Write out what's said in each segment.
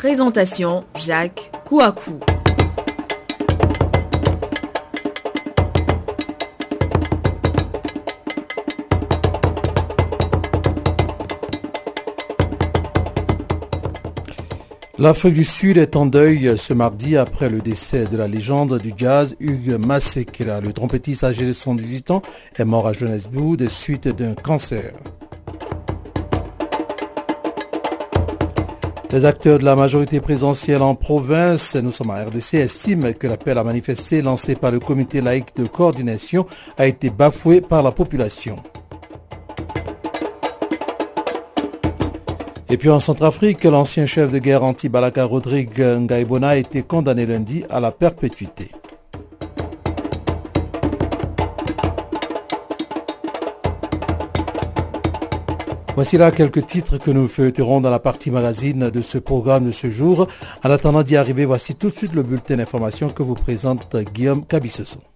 Présentation Jacques Kouakou. L'Afrique du Sud est en deuil ce mardi après le décès de la légende du jazz Hugues Masekela. Le trompettiste âgé de 118 ans est mort à Johannesburg de suite d'un cancer. Les acteurs de la majorité présidentielle en province, nous sommes à RDC, estiment que l'appel à manifester lancé par le comité laïque de coordination a été bafoué par la population. Et puis en Centrafrique, l'ancien chef de guerre anti-Balaka Rodrigue Ngaibona a été condamné lundi à la perpétuité. Voici là quelques titres que nous feuilleterons dans la partie magazine de ce programme de ce jour. En attendant d'y arriver, voici tout de suite le bulletin d'information que vous présente Guillaume Cabissoso.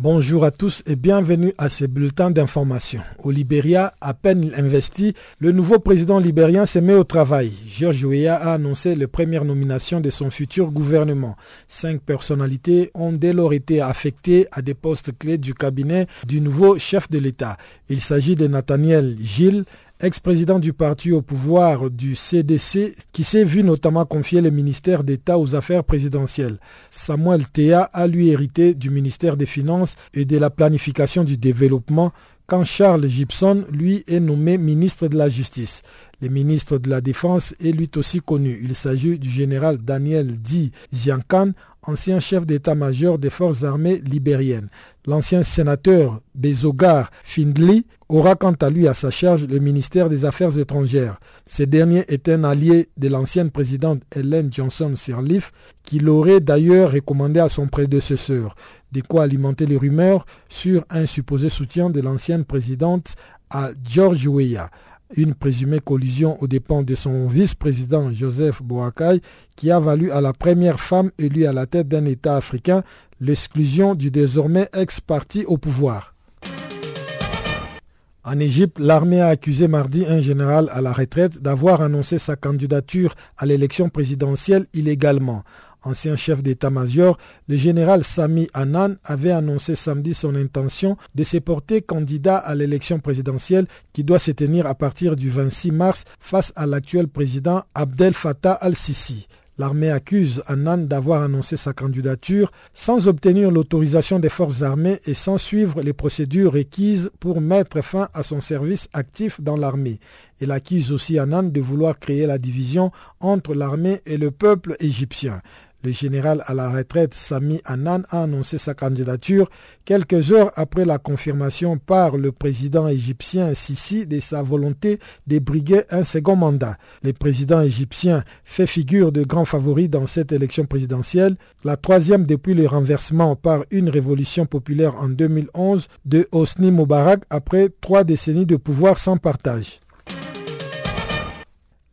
Bonjour à tous et bienvenue à ce bulletin d'information. Au Libéria, à peine investi, le nouveau président libérien se met au travail. George Weah a annoncé les premières nominations de son futur gouvernement. Cinq personnalités ont dès lors été affectées à des postes clés du cabinet du nouveau chef de l'État. Il s'agit de Nathaniel Gilles, ex-président du parti au pouvoir du CDC, qui s'est vu notamment confier le ministère d'État aux affaires présidentielles. Samuel Théa a lui hérité du ministère des Finances et de la planification du développement, quand Charles Gibson, lui, est nommé ministre de la Justice. Le ministre de la Défense est lui aussi connu. Il s'agit du général Daniel Di Ziankan, ancien chef d'état-major des forces armées libériennes. L'ancien sénateur Bezogar Findley aura quant à lui à sa charge le ministère des Affaires étrangères. Ce dernier est un allié de l'ancienne présidente Helen Johnson Sirleaf, qui l'aurait d'ailleurs recommandé à son prédécesseur, de quoi alimenter les rumeurs sur un supposé soutien de l'ancienne présidente à George Weah une présumée collision aux dépens de son vice-président Joseph Boakai, qui a valu à la première femme élue à la tête d'un État africain l'exclusion du désormais ex-parti au pouvoir. En Égypte, l'armée a accusé mardi un général à la retraite d'avoir annoncé sa candidature à l'élection présidentielle illégalement. Ancien chef d'état-major, le général Sami Anan avait annoncé samedi son intention de se porter candidat à l'élection présidentielle qui doit se tenir à partir du 26 mars face à l'actuel président Abdel Fattah al-Sisi. L'armée accuse Annan d'avoir annoncé sa candidature sans obtenir l'autorisation des forces armées et sans suivre les procédures requises pour mettre fin à son service actif dans l'armée. Elle accuse aussi Annan de vouloir créer la division entre l'armée et le peuple égyptien. Le général à la retraite Sami Annan a annoncé sa candidature quelques heures après la confirmation par le président égyptien Sisi de sa volonté de briguer un second mandat. Le président égyptien fait figure de grand favori dans cette élection présidentielle, la troisième depuis le renversement par une révolution populaire en 2011 de Hosni Moubarak après trois décennies de pouvoir sans partage.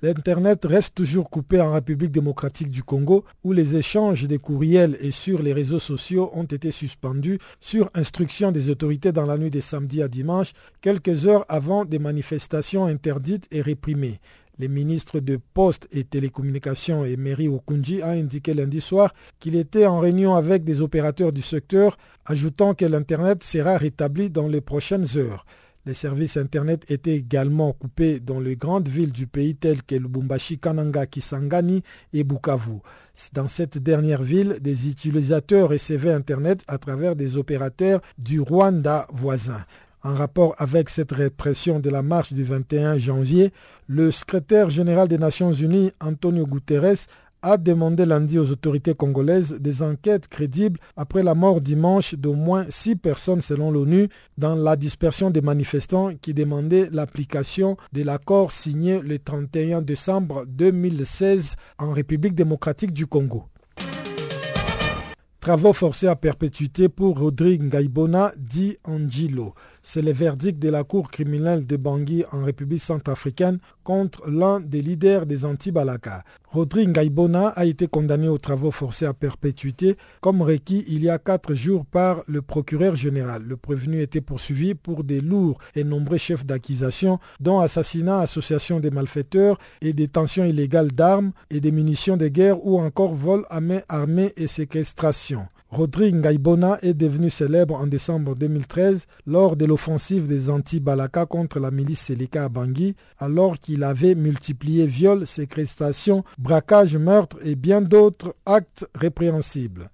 L'Internet reste toujours coupé en République démocratique du Congo où les échanges des courriels et sur les réseaux sociaux ont été suspendus sur instruction des autorités dans la nuit de samedi à dimanche, quelques heures avant des manifestations interdites et réprimées. Le ministre de Poste et Télécommunications, Emery Okunji, a indiqué lundi soir qu'il était en réunion avec des opérateurs du secteur, ajoutant que l'Internet sera rétabli dans les prochaines heures. Les services Internet étaient également coupés dans les grandes villes du pays telles que Lubumbashi, Kananga, Kisangani et Bukavu. Dans cette dernière ville, des utilisateurs recevaient Internet à travers des opérateurs du Rwanda voisin. En rapport avec cette répression de la marche du 21 janvier, le secrétaire général des Nations Unies, Antonio Guterres, a demandé lundi aux autorités congolaises des enquêtes crédibles après la mort dimanche d'au moins six personnes selon l'ONU dans la dispersion des manifestants qui demandaient l'application de l'accord signé le 31 décembre 2016 en République démocratique du Congo. Travaux forcés à perpétuité pour Rodrigue Ngaibona, dit Angelo. C'est le verdict de la Cour criminelle de Bangui en République centrafricaine contre l'un des leaders des anti-Balaka. Rodrigue Ngaibona a été condamné aux travaux forcés à perpétuité comme requis il y a quatre jours par le procureur général. Le prévenu était poursuivi pour des lourds et nombreux chefs d'accusation dont assassinat, association des malfaiteurs et détention illégale d'armes et des munitions de guerre ou encore vol à main armée et séquestration. Rodrigue Ngaibona est devenu célèbre en décembre 2013 lors de l'offensive des anti-Balaka contre la milice Seleka à Bangui, alors qu'il avait multiplié viols, séquestrations, braquages, meurtres et bien d'autres actes répréhensibles.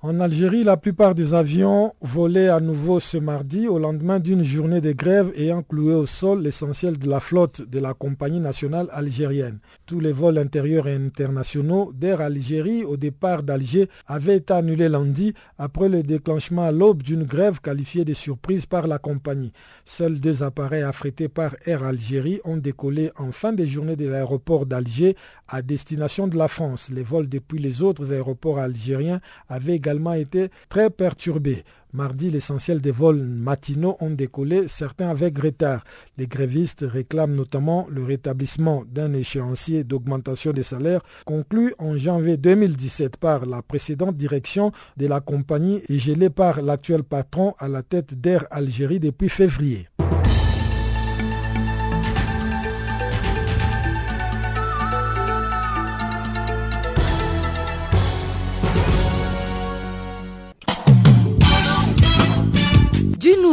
En Algérie, la plupart des avions volaient à nouveau ce mardi au lendemain d'une journée de grève ayant cloué au sol l'essentiel de la flotte de la compagnie nationale algérienne. Tous les vols intérieurs et internationaux d'Air Algérie au départ d'Alger avaient été annulés lundi après le déclenchement à l'aube d'une grève qualifiée de surprise par la compagnie. Seuls deux appareils affrétés par Air Algérie ont décollé en fin de journée de l'aéroport d'Alger à destination de la France. Les vols depuis les autres aéroports algériens avaient été très perturbés. Mardi, l'essentiel des vols matinaux ont décollé, certains avec retard. Les grévistes réclament notamment le rétablissement d'un échéancier d'augmentation des salaires conclu en janvier 2017 par la précédente direction de la compagnie et gelé par l'actuel patron à la tête d'Air Algérie depuis février.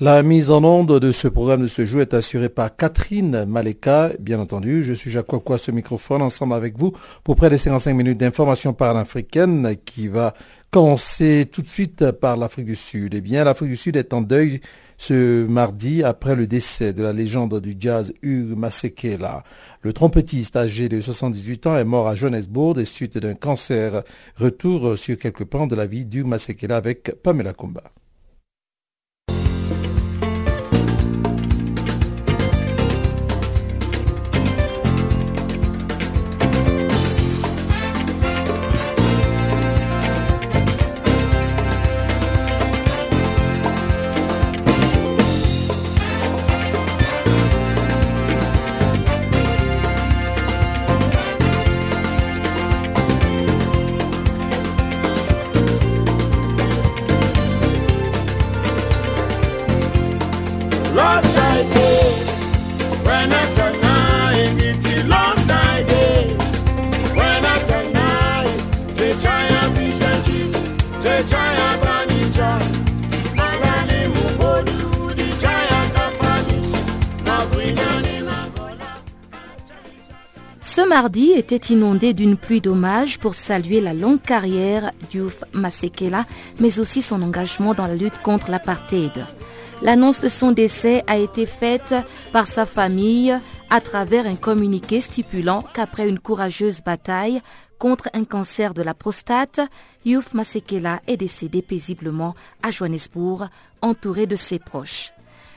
La mise en onde de ce programme de ce jour est assurée par Catherine Maleka. Bien entendu, je suis Jacques Quoi ce microphone ensemble avec vous pour près de 55 minutes d'information africaine qui va commencer tout de suite par l'Afrique du Sud. Eh bien, l'Afrique du Sud est en deuil ce mardi après le décès de la légende du jazz Hugues Masekela. Le trompettiste âgé de 78 ans est mort à Johannesburg des suites d'un cancer. Retour sur quelques plans de la vie d'Hugues Masekela avec Pamela Kumba. Mardi était inondé d'une pluie d'hommages pour saluer la longue carrière d'Youf Masekela, mais aussi son engagement dans la lutte contre l'apartheid. L'annonce de son décès a été faite par sa famille à travers un communiqué stipulant qu'après une courageuse bataille contre un cancer de la prostate, Youf Masekela est décédé paisiblement à Johannesburg, entouré de ses proches.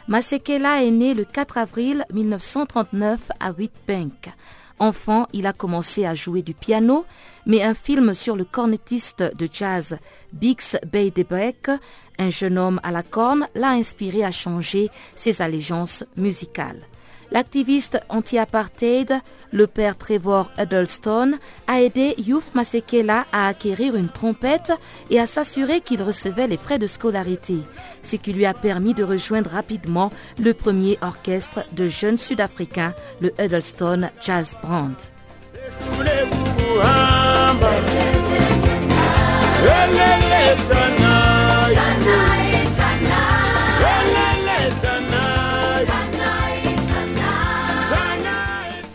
Masekela est né le 4 avril 1939 à Witbank. Enfant, il a commencé à jouer du piano, mais un film sur le cornettiste de jazz Bix Beiderbecke, un jeune homme à la corne, l'a inspiré à changer ses allégeances musicales. L'activiste anti-apartheid, le père Trevor Huddleston, a aidé Youf Masekela à acquérir une trompette et à s'assurer qu'il recevait les frais de scolarité, ce qui lui a permis de rejoindre rapidement le premier orchestre de jeunes Sud-Africains, le Huddleston Jazz Band.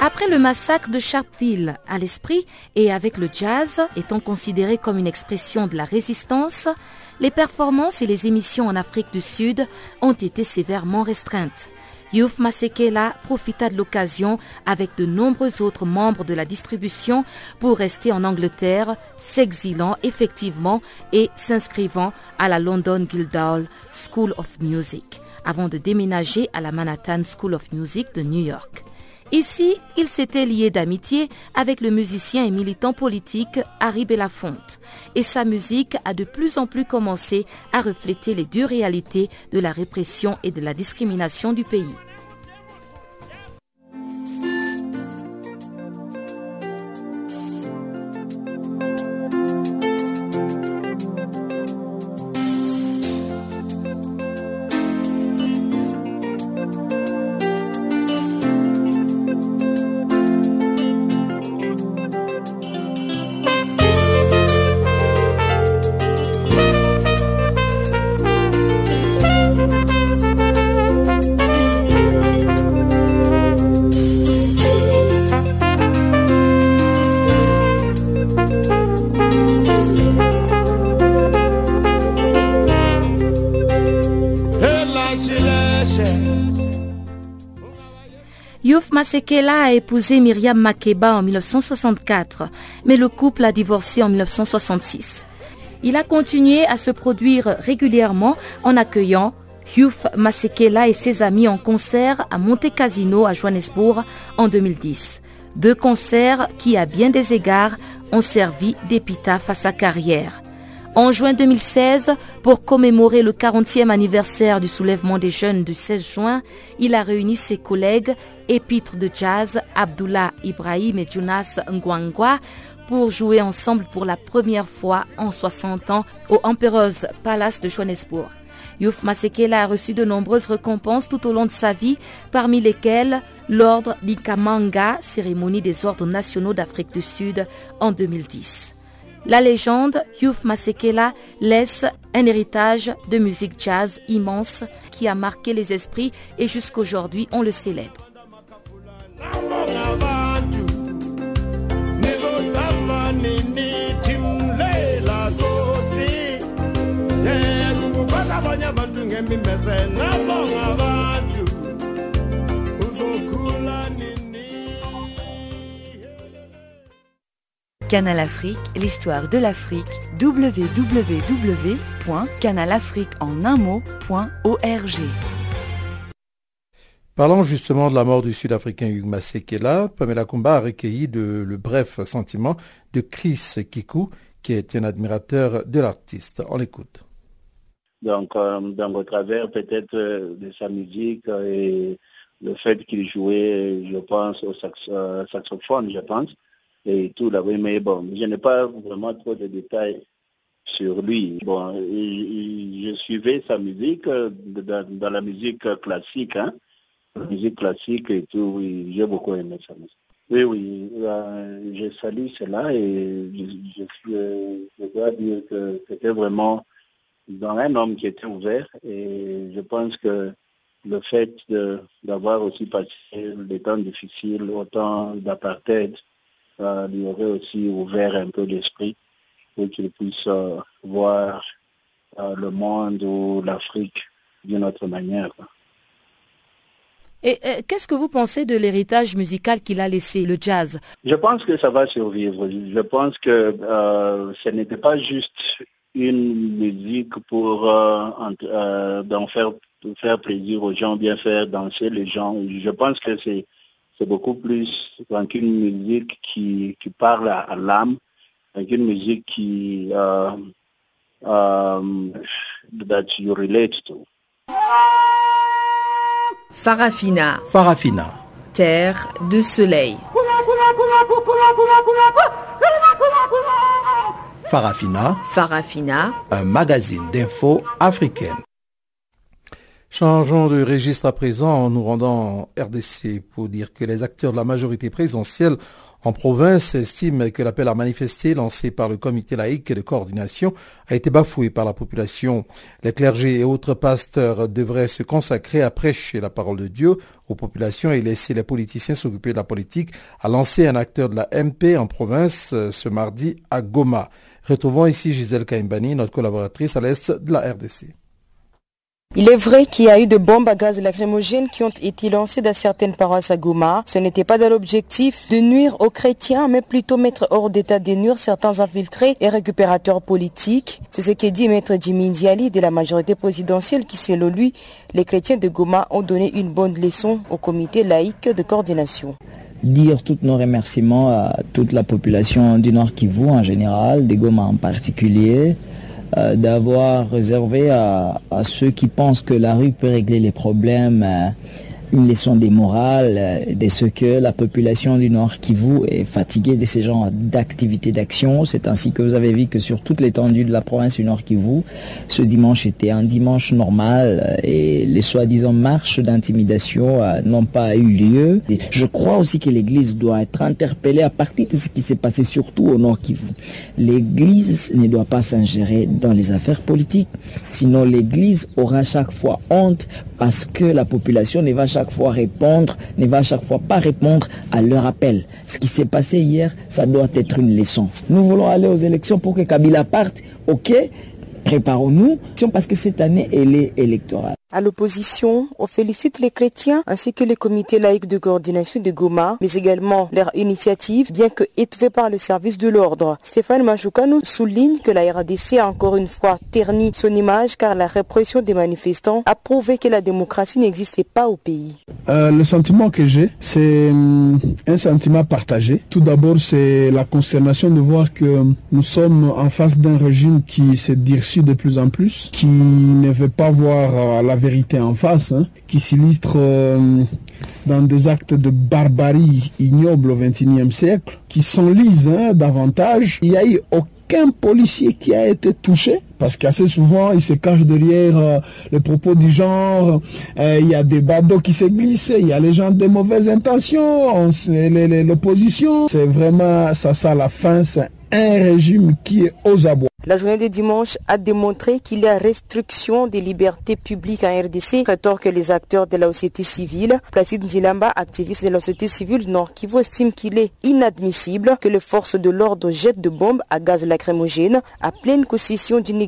Après le massacre de Sharpeville à l'esprit et avec le jazz étant considéré comme une expression de la résistance, les performances et les émissions en Afrique du Sud ont été sévèrement restreintes. Youf Masekela profita de l'occasion avec de nombreux autres membres de la distribution pour rester en Angleterre, s'exilant effectivement et s'inscrivant à la London Guildhall School of Music avant de déménager à la Manhattan School of Music de New York. Ici, il s'était lié d'amitié avec le musicien et militant politique Harry Belafonte, et sa musique a de plus en plus commencé à refléter les dures réalités de la répression et de la discrimination du pays. Masekela a épousé Myriam Makeba en 1964, mais le couple a divorcé en 1966. Il a continué à se produire régulièrement en accueillant Hugh Masekela et ses amis en concert à Monte Casino à Johannesburg en 2010. Deux concerts qui, à bien des égards, ont servi d'épitaphe à sa carrière. En juin 2016, pour commémorer le 40e anniversaire du soulèvement des jeunes du 16 juin, il a réuni ses collègues épîtres de jazz Abdullah Ibrahim et Jonas Ngwangwa pour jouer ensemble pour la première fois en 60 ans au Emperor's Palace de Johannesburg. Youf Masekela a reçu de nombreuses récompenses tout au long de sa vie, parmi lesquelles l'ordre d'Ikamanga, cérémonie des ordres nationaux d'Afrique du Sud en 2010. La légende Youf Masekela laisse un héritage de musique jazz immense qui a marqué les esprits et jusqu'aujourd'hui on le célèbre. Canal Afrique, l'histoire de l'Afrique, www.canalafriqueenunmot.org. Parlons justement de la mort du Sud-Africain Hugues Masekela. Pamela Kumba a recueilli de, le bref sentiment de Chris Kiku, qui est un admirateur de l'artiste. On l'écoute. Donc, euh, dans au travers peut-être euh, de sa musique et le fait qu'il jouait, je pense, au euh, saxophone, je pense, et tout là, oui, mais bon, je n'ai pas vraiment trop de détails sur lui. Bon, je suivais sa musique dans, la musique classique, hein, la musique classique et tout, oui, j'ai beaucoup aimé sa musique. Oui, oui, je salue cela et je, je dois dire que c'était vraiment dans un homme qui était ouvert et je pense que le fait d'avoir aussi passé des temps difficiles, autant d'apartheid, euh, lui aurait aussi ouvert un peu l'esprit pour qu'il puisse euh, voir euh, le monde ou l'Afrique d'une autre manière. Et qu'est-ce que vous pensez de l'héritage musical qu'il a laissé, le jazz? Je pense que ça va survivre. Je pense que ce n'était pas juste une musique pour euh, euh faire, faire plaisir aux gens, bien faire danser les gens. Je pense que c'est c'est beaucoup plus qu'une musique qui, qui parle à, l'âme donc une musique qui um, that you relate to. Farafina. Farafina. Terre de soleil. Farafina. Farafina. Un magazine d'infos africaine. Changeons de registre à présent en nous rendant RDC pour dire que les acteurs de la majorité présidentielle en province estiment que l'appel à manifester lancé par le comité laïque de coordination a été bafoué par la population. Les clergés et autres pasteurs devraient se consacrer à prêcher la parole de Dieu aux populations et laisser les politiciens s'occuper de la politique, a lancé un acteur de la MP en province ce mardi à Goma. Retrouvons ici Gisèle Kaimbani, notre collaboratrice à l'est de la RDC. Il est vrai qu'il y a eu de bombes à gaz lacrymogènes qui ont été lancées dans certaines paroisses à Goma. Ce n'était pas dans l'objectif de nuire aux chrétiens, mais plutôt mettre hors d'état de nuire certains infiltrés et récupérateurs politiques. C'est ce qu'a dit Maître Jimmy Ndiali de la majorité présidentielle qui, selon lui, les chrétiens de Goma ont donné une bonne leçon au comité laïque de coordination dire tous nos remerciements à toute la population du Nord Kivu en général, des Goma en particulier, euh, d'avoir réservé à, ceux qui pensent que la rue peut régler les problèmes euh, une leçon des morales, euh, de ce que la population du Nord Kivu est fatiguée de ces genres d'activités d'action. C'est ainsi que vous avez vu que sur toute l'étendue de la province du Nord Kivu, ce dimanche était un dimanche normal euh, et les soi-disant marches d'intimidation euh, n'ont pas eu lieu. je crois aussi que l'Église doit être interpellée à partir de ce qui s'est passé surtout au Nord Kivu. L'Église ne doit pas s'ingérer dans les affaires politiques, sinon l'Église aura chaque fois honte parce que la population ne va chaque fois répondre, ne va chaque fois pas répondre à leur appel. Ce qui s'est passé hier, ça doit être une leçon. Nous voulons aller aux élections pour que Kabila parte, ok, préparons-nous, parce que cette année, elle est électorale. À l'opposition, on félicite les chrétiens ainsi que les comités laïcs de coordination de Goma, mais également leur initiative, bien que étouffée par le service de l'ordre. Stéphane nous souligne que la RDC a encore une fois terni son image car la répression des manifestants a prouvé que la démocratie n'existait pas au pays. Euh, le sentiment que j'ai, c'est hum, un sentiment partagé. Tout d'abord, c'est la consternation de voir que nous sommes en face d'un régime qui s'est durci de plus en plus, qui ne veut pas voir euh, la vérité en face, hein, qui s'illustre euh, dans des actes de barbarie ignobles au XXIe siècle, qui s'enlisent hein, davantage. Il n'y a eu aucun policier qui a été touché, parce qu'assez souvent, il se cache derrière euh, les propos du genre, euh, il y a des badauds qui se glissent, il y a les gens de mauvaises intentions, l'opposition. C'est vraiment ça, ça la fin, c'est un régime qui est aux abois. La journée de dimanche a démontré qu'il y a restriction des libertés publiques en RDC, que les acteurs de la société civile. Placide Ndilamba, activiste de la société civile Nord Kivu, estime qu'il est inadmissible que les forces de l'ordre jettent de bombes à gaz lacrymogène à pleine concession d'une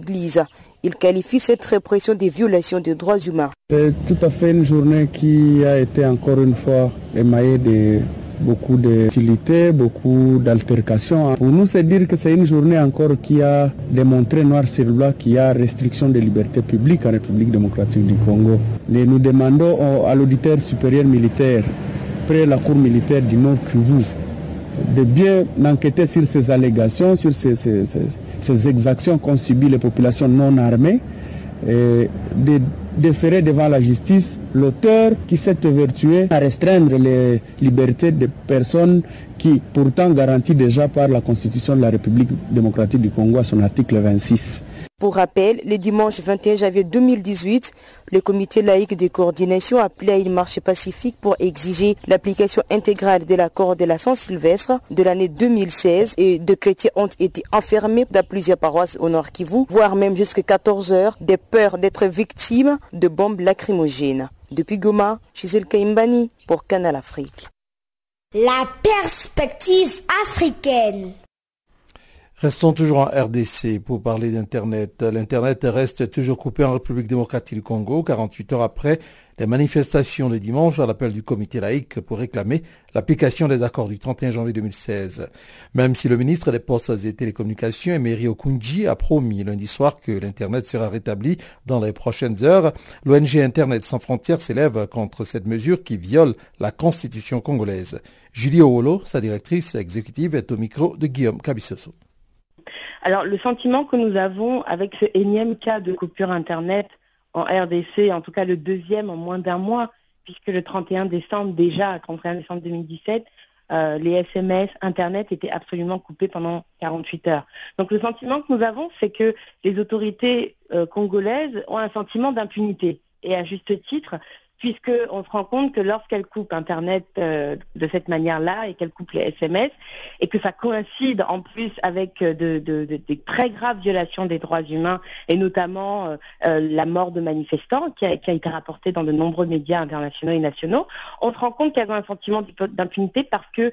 Il qualifie cette répression des violations des droits humains. C'est tout à fait une journée qui a été encore une fois émaillée de beaucoup d'utilité, beaucoup d'altercations. Pour nous, c'est dire que c'est une journée encore qui a démontré noir sur blanc qu'il y a restriction des libertés publiques en République démocratique du Congo. Nous demandons à l'auditeur supérieur militaire, près la cour militaire du Nord Kivu, de bien enquêter sur ces allégations, sur ces, ces exactions qu'ont subies les populations non armées, de déférer devant la justice l'auteur qui s'est évertué à restreindre les libertés des personnes qui, pourtant garanties déjà par la Constitution de la République démocratique du Congo à son article 26. Pour rappel, le dimanche 21 janvier 2018, le comité laïque de coordination a appelé à une marche pacifique pour exiger l'application intégrale de l'accord de la Saint-Sylvestre de l'année 2016 et de chrétiens ont été enfermés dans plusieurs paroisses au Nord Kivu, voire même jusqu'à 14 heures, des peurs d'être victimes de bombes lacrymogènes. Depuis Goma, Gisèle Kaimbani pour Canal Afrique. La perspective africaine. Restons toujours en RDC pour parler d'Internet. L'Internet reste toujours coupé en République démocratique du Congo 48 heures après les manifestations de dimanche à l'appel du comité laïque pour réclamer l'application des accords du 31 janvier 2016. Même si le ministre des Postes et Télécommunications, Emery Okunji, a promis lundi soir que l'Internet sera rétabli dans les prochaines heures, l'ONG Internet sans frontières s'élève contre cette mesure qui viole la constitution congolaise. Julie Owolo, sa directrice exécutive, est au micro de Guillaume Cabissoso. Alors le sentiment que nous avons avec ce énième cas de coupure Internet en RDC, en tout cas le deuxième en moins d'un mois, puisque le 31 décembre déjà, 31 décembre 2017, euh, les SMS, Internet étaient absolument coupés pendant 48 heures. Donc le sentiment que nous avons, c'est que les autorités euh, congolaises ont un sentiment d'impunité. Et à juste titre, puisqu'on se rend compte que lorsqu'elle coupe Internet euh, de cette manière-là et qu'elle coupe les SMS, et que ça coïncide en plus avec euh, de, des très graves violations des droits humains, et notamment euh, la mort de manifestants qui a, été rapportée dans de nombreux médias internationaux et nationaux, on se rend compte qu'elles ont un sentiment d'impunité parce que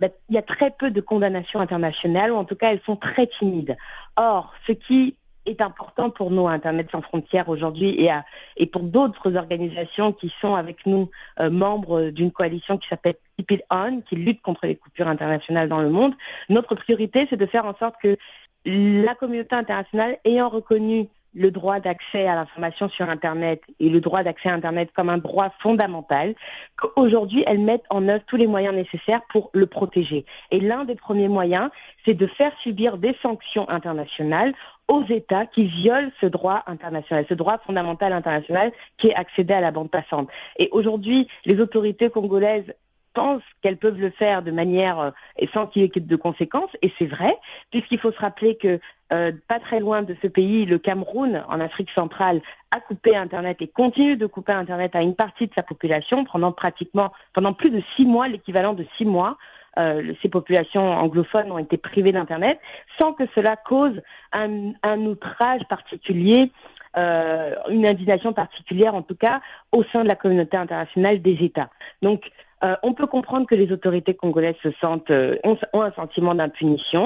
bah, il y a très peu de condamnations internationales, ou en tout cas elles sont très timides. Or, ce qui est important pour nous, Internet sans frontières aujourd'hui, et, et pour d'autres organisations qui sont avec nous euh, membres d'une coalition qui s'appelle Keep It On, qui lutte contre les coupures internationales dans le monde. Notre priorité, c'est de faire en sorte que la communauté internationale, ayant reconnu le droit d'accès à l'information sur Internet et le droit d'accès à Internet comme un droit fondamental, qu'aujourd'hui, elles mettent en œuvre tous les moyens nécessaires pour le protéger. Et l'un des premiers moyens, c'est de faire subir des sanctions internationales aux États qui violent ce droit international, ce droit fondamental international qui est accédé à la bande passante. Et aujourd'hui, les autorités congolaises pensent qu'elles peuvent le faire de manière euh, sans qu'il y ait de conséquences, et c'est vrai, puisqu'il faut se rappeler que euh, pas très loin de ce pays, le Cameroun, en Afrique centrale, a coupé Internet et continue de couper Internet à une partie de sa population pendant pratiquement, pendant plus de six mois, l'équivalent de six mois. Euh, ces populations anglophones ont été privées d'Internet, sans que cela cause un, outrage particulier, euh, une indignation particulière en tout cas, au sein de la communauté internationale des États. Donc, euh, on peut comprendre que les autorités congolaises se sentent ont, un sentiment d'impunité,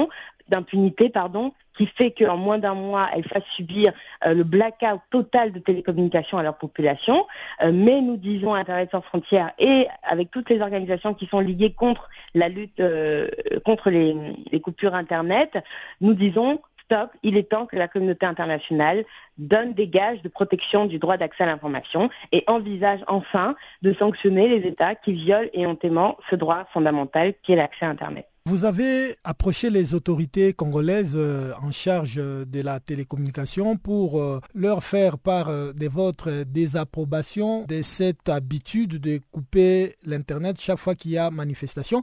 d'impunité, pardon, qui fait qu'en moins d'un mois, elles fassent subir euh, le blackout total de télécommunications à leur population. Euh, mais nous disons Internet sans frontières et avec toutes les organisations qui sont liées contre la lutte euh, contre les, coupures Internet, nous disons stop, il est temps que la communauté internationale donne des gages de protection du droit d'accès à l'information et envisage enfin de sanctionner les États qui violent éhontément ce droit fondamental qui est l'accès à Internet. Vous avez approché les autorités congolaises euh, en charge euh, de la télécommunication pour euh, leur faire part de votre désapprobation de cette habitude de couper l'Internet chaque fois qu'il y a manifestation.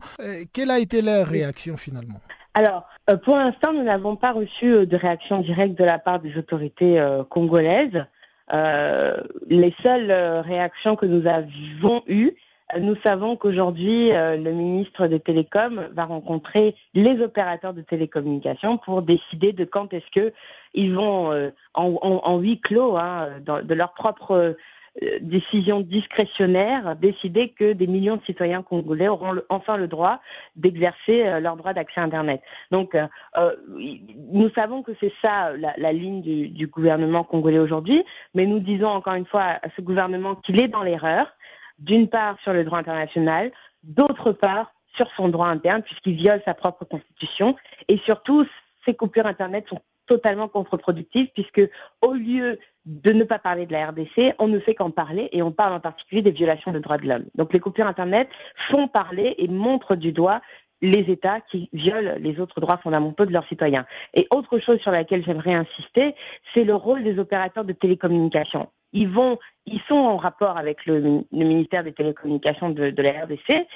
Quelle a été leur réaction finalement? Alors, pour l'instant, nous n'avons pas reçu de réaction directe de la part des autorités congolaises. les seules réactions que nous avons eues, nous savons qu'aujourd'hui, euh, le ministre des Télécoms va rencontrer les opérateurs de télécommunications pour décider de quand est-ce que ils vont, euh, en, huis clos, hein, de leur propre euh, décision discrétionnaire, décider que des millions de citoyens congolais auront enfin le droit d'exercer leur droit d'accès à Internet. Donc, nous savons que c'est ça la, ligne du, du, gouvernement congolais aujourd'hui, mais nous disons encore une fois à ce gouvernement qu'il est dans l'erreur d'une part sur le droit international, d'autre part sur son droit interne, puisqu'il viole sa propre constitution. Et surtout, ces coupures Internet sont totalement contre-productives, puisque au lieu de ne pas parler de la RDC, on ne fait qu'en parler, et on parle en particulier des violations des droits de l'homme. Donc les coupures Internet font parler et montrent du doigt les États qui violent les autres droits fondamentaux de leurs citoyens. Et autre chose sur laquelle j'aimerais insister, c'est le rôle des opérateurs de télécommunications ils sont en rapport avec le, ministère des Télécommunications de, de, la RDC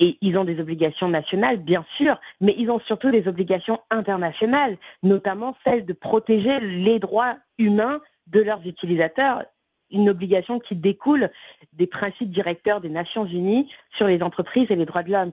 et ils ont des obligations nationales, bien sûr, mais ils ont surtout des obligations internationales, notamment celle de protéger les droits humains de leurs utilisateurs, une obligation qui découle des principes directeurs des Nations Unies sur les entreprises et les droits de l'homme.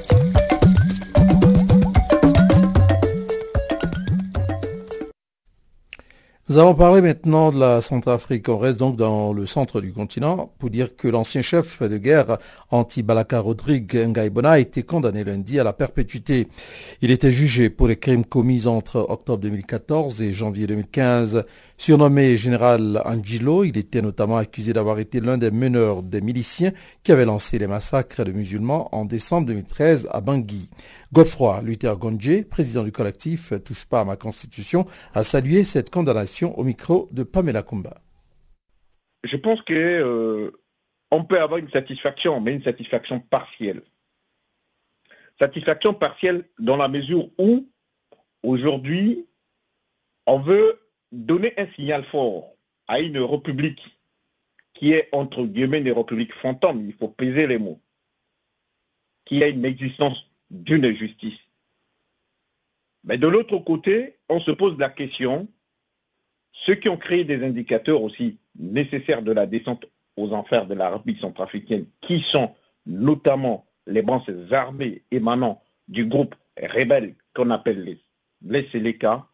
Nous allons parler maintenant de la Centrafrique. On reste donc dans le centre du continent pour dire que l'ancien chef de guerre anti-Balaka Rodrigue Ngaibona a été condamné lundi à la perpétuité. Il était jugé pour les crimes commis entre octobre 2014 et janvier 2015. Surnommé général Angelo, il était notamment accusé d'avoir été l'un des meneurs des miliciens qui avaient lancé les massacres de musulmans en décembre 2013 à Bangui. Godefroy Luther Gondje, président du collectif Touche pas à ma constitution, a salué cette condamnation au micro de Pamela Kumba. Je pense que euh, on peut avoir une satisfaction, mais une satisfaction partielle. Satisfaction partielle dans la mesure où aujourd'hui on veut donner un signal fort à une république qui est entre guillemets une république fantôme, il faut peser les mots, qui a une existence d'une justice. Mais de l'autre côté, on se pose la question, ceux qui ont créé des indicateurs aussi nécessaires de la descente aux enfers de la République centrafricaine, qui sont notamment les branches armées émanant du groupe rebelle qu'on appelle les, les Séléka,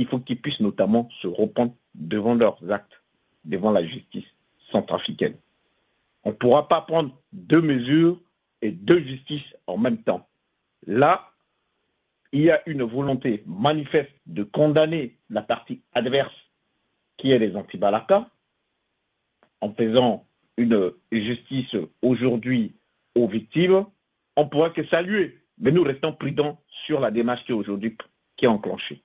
il faut qu'ils puissent notamment se reprendre devant leurs actes, devant la justice centrafricaine. On ne pourra pas prendre deux mesures et deux justices en même temps. Là, il y a une volonté manifeste de condamner la partie adverse qui est les anti-Balaka en faisant une justice aujourd'hui aux victimes. On pourra que saluer, mais nous restons prudents sur la démarche qui est aujourd'hui qui est enclenchée.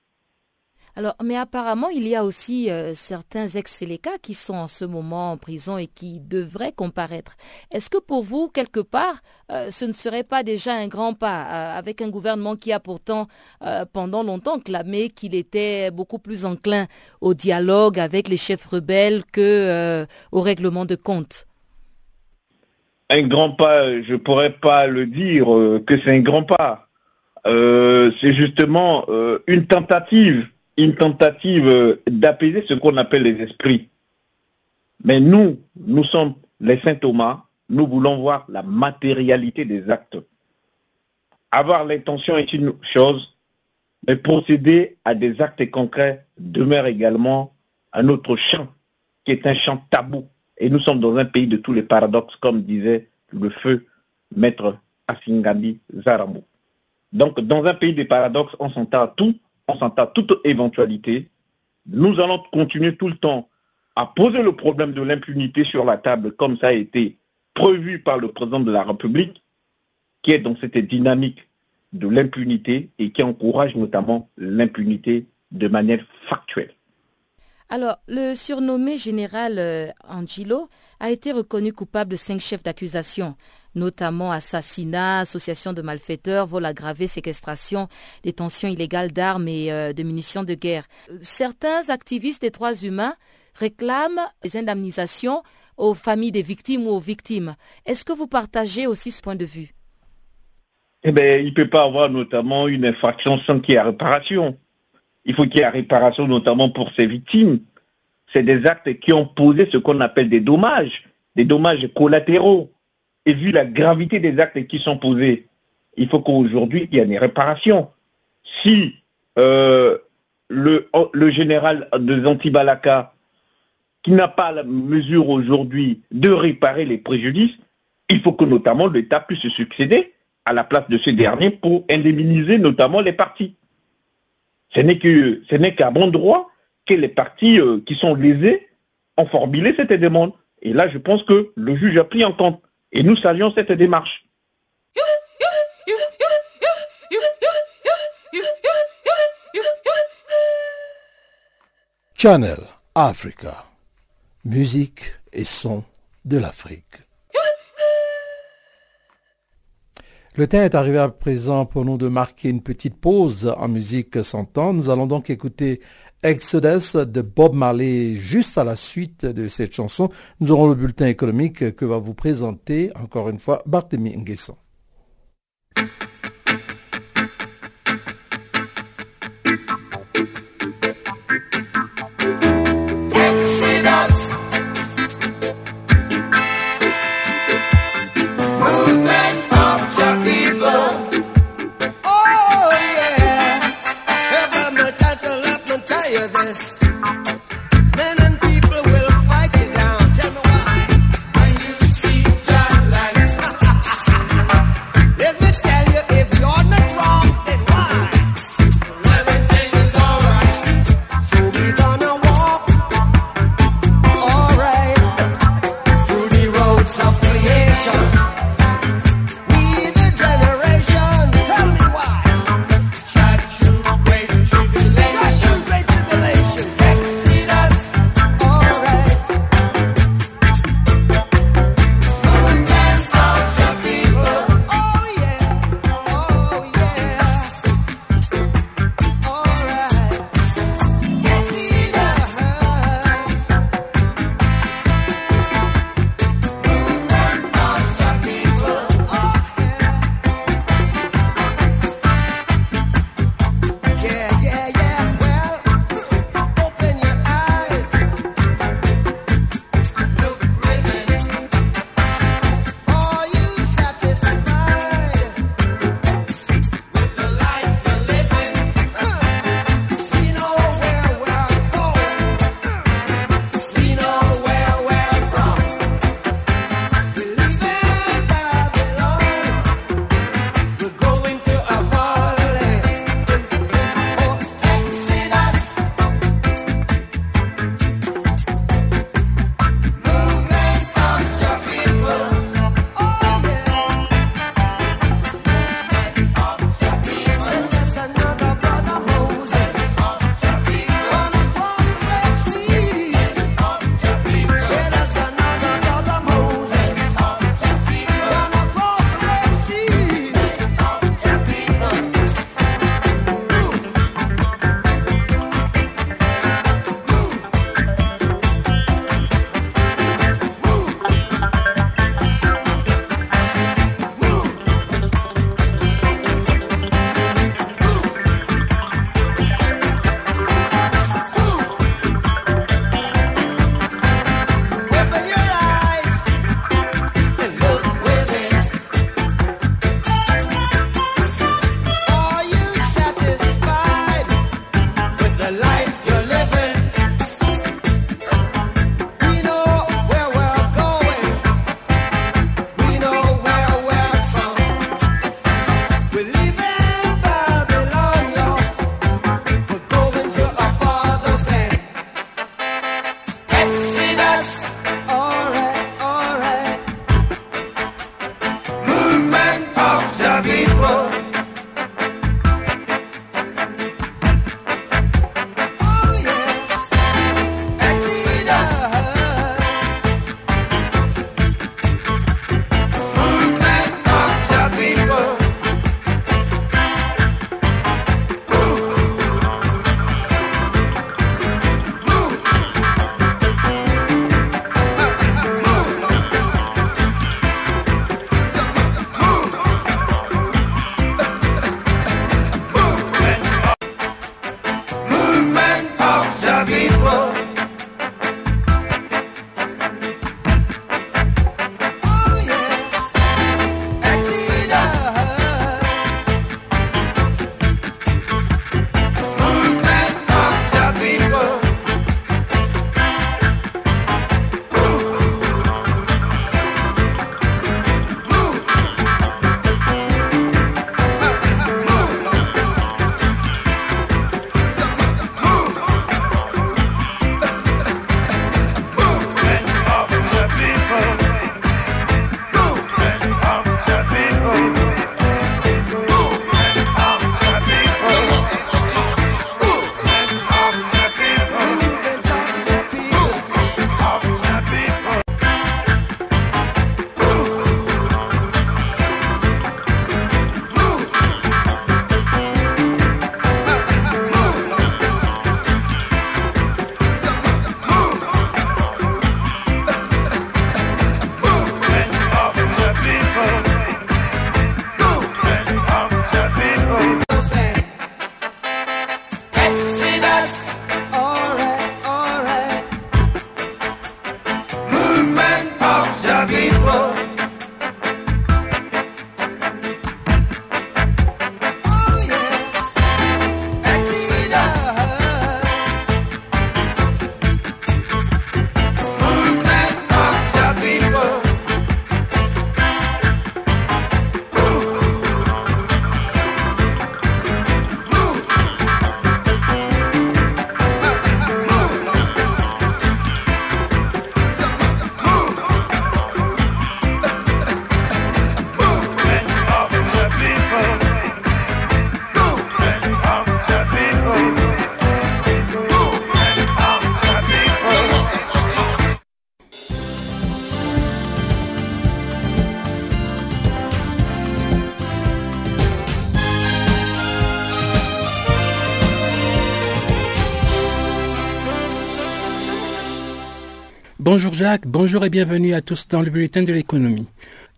Alors, mais apparemment, il y a aussi euh, certains ex-Séléka qui sont en ce moment en prison et qui devraient comparaître. Est-ce que pour vous, quelque part, euh, ce ne serait pas déjà un grand pas euh, avec un gouvernement qui a pourtant pendant longtemps clamé qu'il était beaucoup plus enclin au dialogue avec les chefs rebelles que au règlement de compte Un grand pas, je ne pourrais pas le dire que c'est un grand pas. c'est justement une tentative une tentative d'apaiser ce qu'on appelle les esprits. Mais nous, nous sommes les Saint Thomas, nous voulons voir la matérialité des actes. Avoir l'intention est une chose, mais procéder à des actes concrets demeure également un autre champ, qui est un champ tabou. Et nous sommes dans un pays de tous les paradoxes, comme disait le feu maître Asingami Zaramou. Donc, dans un pays des paradoxes, on s'entend à tout, à toute éventualité. Nous allons continuer tout le temps à poser le problème de l'impunité sur la table, comme ça a été prévu par le président de la République, qui est dans cette dynamique de l'impunité et qui encourage notamment l'impunité de manière factuelle. Alors, le surnommé général euh, Angelo a été reconnu coupable de cinq chefs d'accusation, notamment assassinat, association de malfaiteurs, vol aggravé, séquestration, détention illégale d'armes et euh, de munitions de guerre. Certains activistes des droits humains réclament des indemnisations aux familles des victimes ou aux victimes. Est-ce que vous partagez aussi ce point de vue? Eh bien, il ne peut pas avoir notamment une infraction sans qu'il y ait réparation. Il faut qu'il y ait réparation notamment pour ces victimes. C'est des actes qui ont posé ce qu'on appelle des dommages, des dommages collatéraux. Et vu la gravité des actes qui sont posés, il faut qu'aujourd'hui, il y ait une réparation. Si euh, le, le, général de Zantibalaka, qui n'a pas la mesure aujourd'hui de réparer les préjudices, il faut que notamment l'État puisse se succéder à la place de ce dernier pour indemniser notamment les partis. Ce n'est qu'à bon droit que les partis euh, qui sont lésés ont formulé cette demande. Et là, je pense que le juge a pris en compte. Et nous saluons cette démarche. Channel Africa. Musique et son de l'Afrique. Le temps est arrivé à présent pour nous de marquer une petite pause en musique sans temps. Nous allons donc écouter Exodus de Bob Marley. Juste à la suite de cette chanson, nous aurons le bulletin économique que va vous présenter encore une fois Barthélemy Nguesson. Bonjour Jacques, bonjour et bienvenue à tous dans le bulletin de l'économie.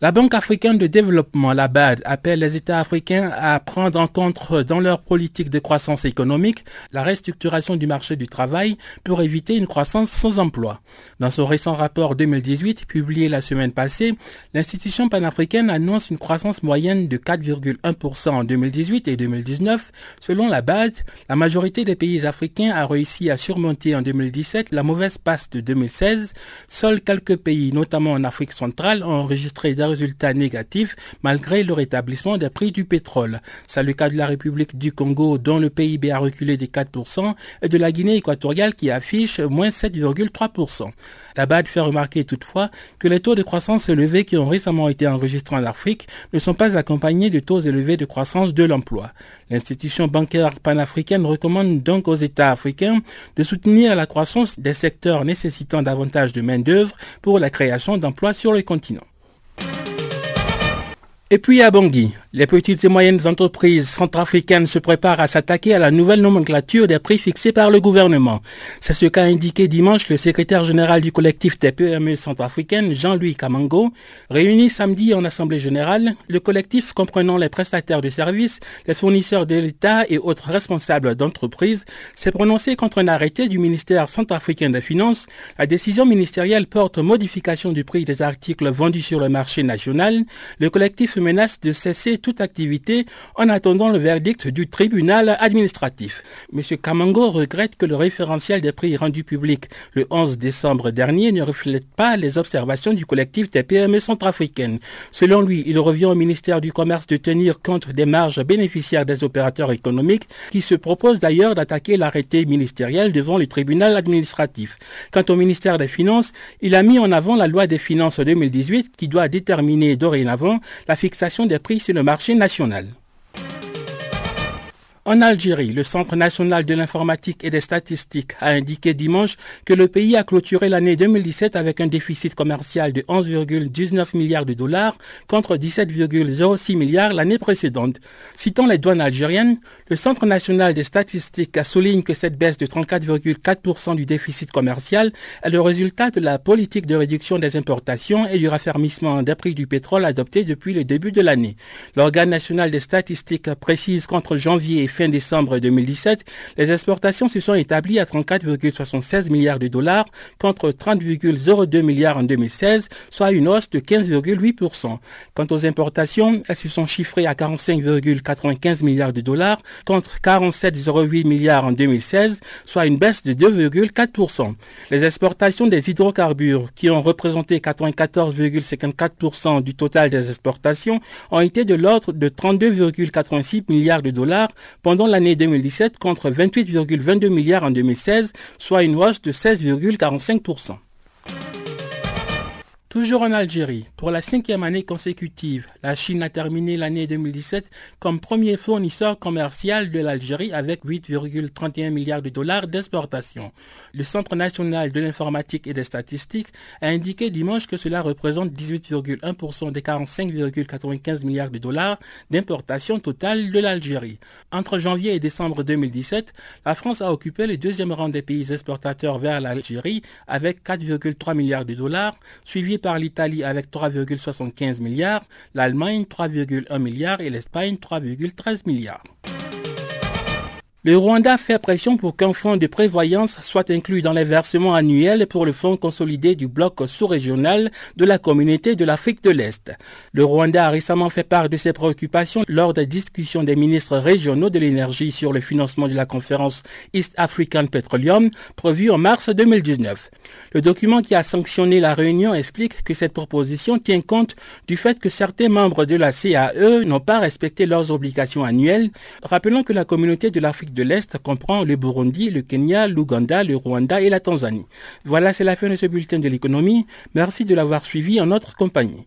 La Banque africaine de développement, la BAD, appelle les États africains à prendre en compte dans leur politique de croissance économique la restructuration du marché du travail pour éviter une croissance sans emploi. Dans son récent rapport 2018 publié la semaine passée, l'institution panafricaine annonce une croissance moyenne de 4,1% en 2018 et 2019. Selon la BAD, la majorité des pays africains a réussi à surmonter en 2017 la mauvaise passe de 2016. Seuls quelques pays, notamment en Afrique centrale, ont enregistré résultats négatifs malgré le rétablissement des prix du pétrole. C'est le cas de la République du Congo dont le PIB a reculé de 4% et de la Guinée équatoriale qui affiche moins 7,3%. La BAD fait remarquer toutefois que les taux de croissance élevés qui ont récemment été enregistrés en Afrique ne sont pas accompagnés de taux élevés de croissance de l'emploi. L'institution bancaire panafricaine recommande donc aux États africains de soutenir la croissance des secteurs nécessitant davantage de main-d'œuvre pour la création d'emplois sur le continent. Et puis à Bangui, les petites et moyennes entreprises centrafricaines se préparent à s'attaquer à la nouvelle nomenclature des prix fixés par le gouvernement. C'est ce qu'a indiqué dimanche le secrétaire général du collectif des PME centrafricaines, Jean-Louis Kamango, réuni samedi en assemblée générale. Le collectif comprenant les prestataires de services, les fournisseurs de l'État et autres responsables d'entreprises s'est prononcé contre un arrêté du ministère centrafricain des Finances. La décision ministérielle porte modification du prix des articles vendus sur le marché national. Le collectif menace de cesser toute activité en attendant le verdict du tribunal administratif. M. Kamango regrette que le référentiel des prix rendu public le 11 décembre dernier ne reflète pas les observations du collectif des PME. Selon lui, il revient au ministère du Commerce de tenir compte des marges bénéficiaires des opérateurs économiques qui se proposent d'ailleurs d'attaquer l'arrêté ministériel devant le tribunal administratif. Quant au ministère des Finances, il a mis en avant la loi des finances 2018 qui doit déterminer dorénavant la fixation des prix sur le marché national. En Algérie, le Centre national de l'informatique et des statistiques a indiqué dimanche que le pays a clôturé l'année 2017 avec un déficit commercial de 11,19 milliards de dollars contre 17,06 milliards l'année précédente. Citant les douanes algériennes, le Centre national des statistiques a souligné que cette baisse de 34,4% du déficit commercial est le résultat de la politique de réduction des importations et du raffermissement des prix du pétrole adopté depuis le début de l'année. L'organe national des statistiques précise qu'entre janvier et fin décembre 2017, les exportations se sont établies à 34,76 milliards de dollars contre 30,02 milliards en 2016, soit une hausse de 15,8%. Quant aux importations, elles se sont chiffrées à 45,95 milliards de dollars contre 47,08 milliards en 2016, soit une baisse de 2,4%. Les exportations des hydrocarbures, qui ont représenté 94,54% du total des exportations, ont été de l'ordre de 32,86 milliards de dollars pendant l'année 2017 contre 28,22 milliards en 2016, soit une hausse de 16,45%. Toujours en Algérie, pour la cinquième année consécutive, la Chine a terminé l'année 2017 comme premier fournisseur commercial de l'Algérie avec 8,31 milliards de dollars d'exportation. Le Centre national de l'informatique et des statistiques a indiqué dimanche que cela représente 18,1% des 45,95 milliards de dollars d'importation totale de l'Algérie. Entre janvier et décembre 2017, la France a occupé le deuxième rang des pays exportateurs vers l'Algérie avec 4,3 milliards de dollars, suivi par l'Italie avec 3,75 milliards, l'Allemagne 3,1 milliards et l'Espagne 3,13 milliards. Le Rwanda fait pression pour qu'un fonds de prévoyance soit inclus dans les versements annuels pour le fonds consolidé du bloc sous-régional de la communauté de l'Afrique de l'Est. Le Rwanda a récemment fait part de ses préoccupations lors des discussions des ministres régionaux de l'énergie sur le financement de la conférence East African Petroleum prévue en mars 2019. Le document qui a sanctionné la réunion explique que cette proposition tient compte du fait que certains membres de la CAE n'ont pas respecté leurs obligations annuelles, rappelant que la communauté de l'Afrique de l'Est comprend le Burundi, le Kenya, l'Ouganda, le Rwanda et la Tanzanie. Voilà, c'est la fin de ce bulletin de l'économie. Merci de l'avoir suivi en notre compagnie.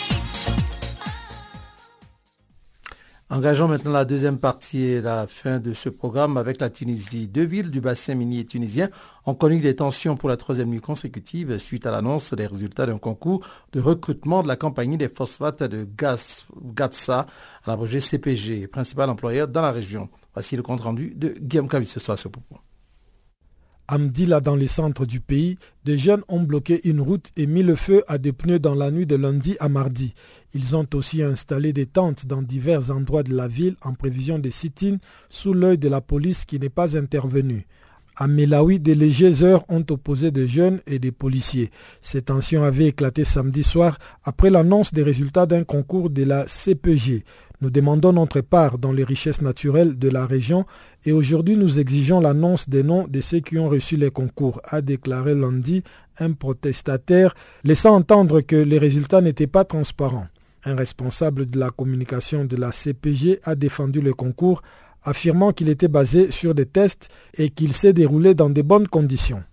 Engageons maintenant la deuxième partie et la fin de ce programme avec la Tunisie. Deux villes du bassin minier tunisien ont connu des tensions pour la troisième nuit consécutive suite à l'annonce des résultats d'un concours de recrutement de la compagnie des phosphates de GAPSA, à CPG, principal employeur dans la région. Voici le compte rendu de Guillaume Cavis ce soir ce propos. Amdila, dans le centre du pays, des jeunes ont bloqué une route et mis le feu à des pneus dans la nuit de lundi à mardi. Ils ont aussi installé des tentes dans divers endroits de la ville en prévision des sit-ins sous l'œil de la police qui n'est pas intervenue. À Melawi, des légers heures ont opposé des jeunes et des policiers. Ces tensions avaient éclaté samedi soir après l'annonce des résultats d'un concours de la CPG. Nous demandons notre part dans les richesses naturelles de la région et aujourd'hui nous exigeons l'annonce des noms de ceux qui ont reçu les concours, a déclaré lundi un protestataire, laissant entendre que les résultats n'étaient pas transparents. Un responsable de la communication de la CPG a défendu le concours, affirmant qu'il était basé sur des tests et qu'il s'est déroulé dans de bonnes conditions.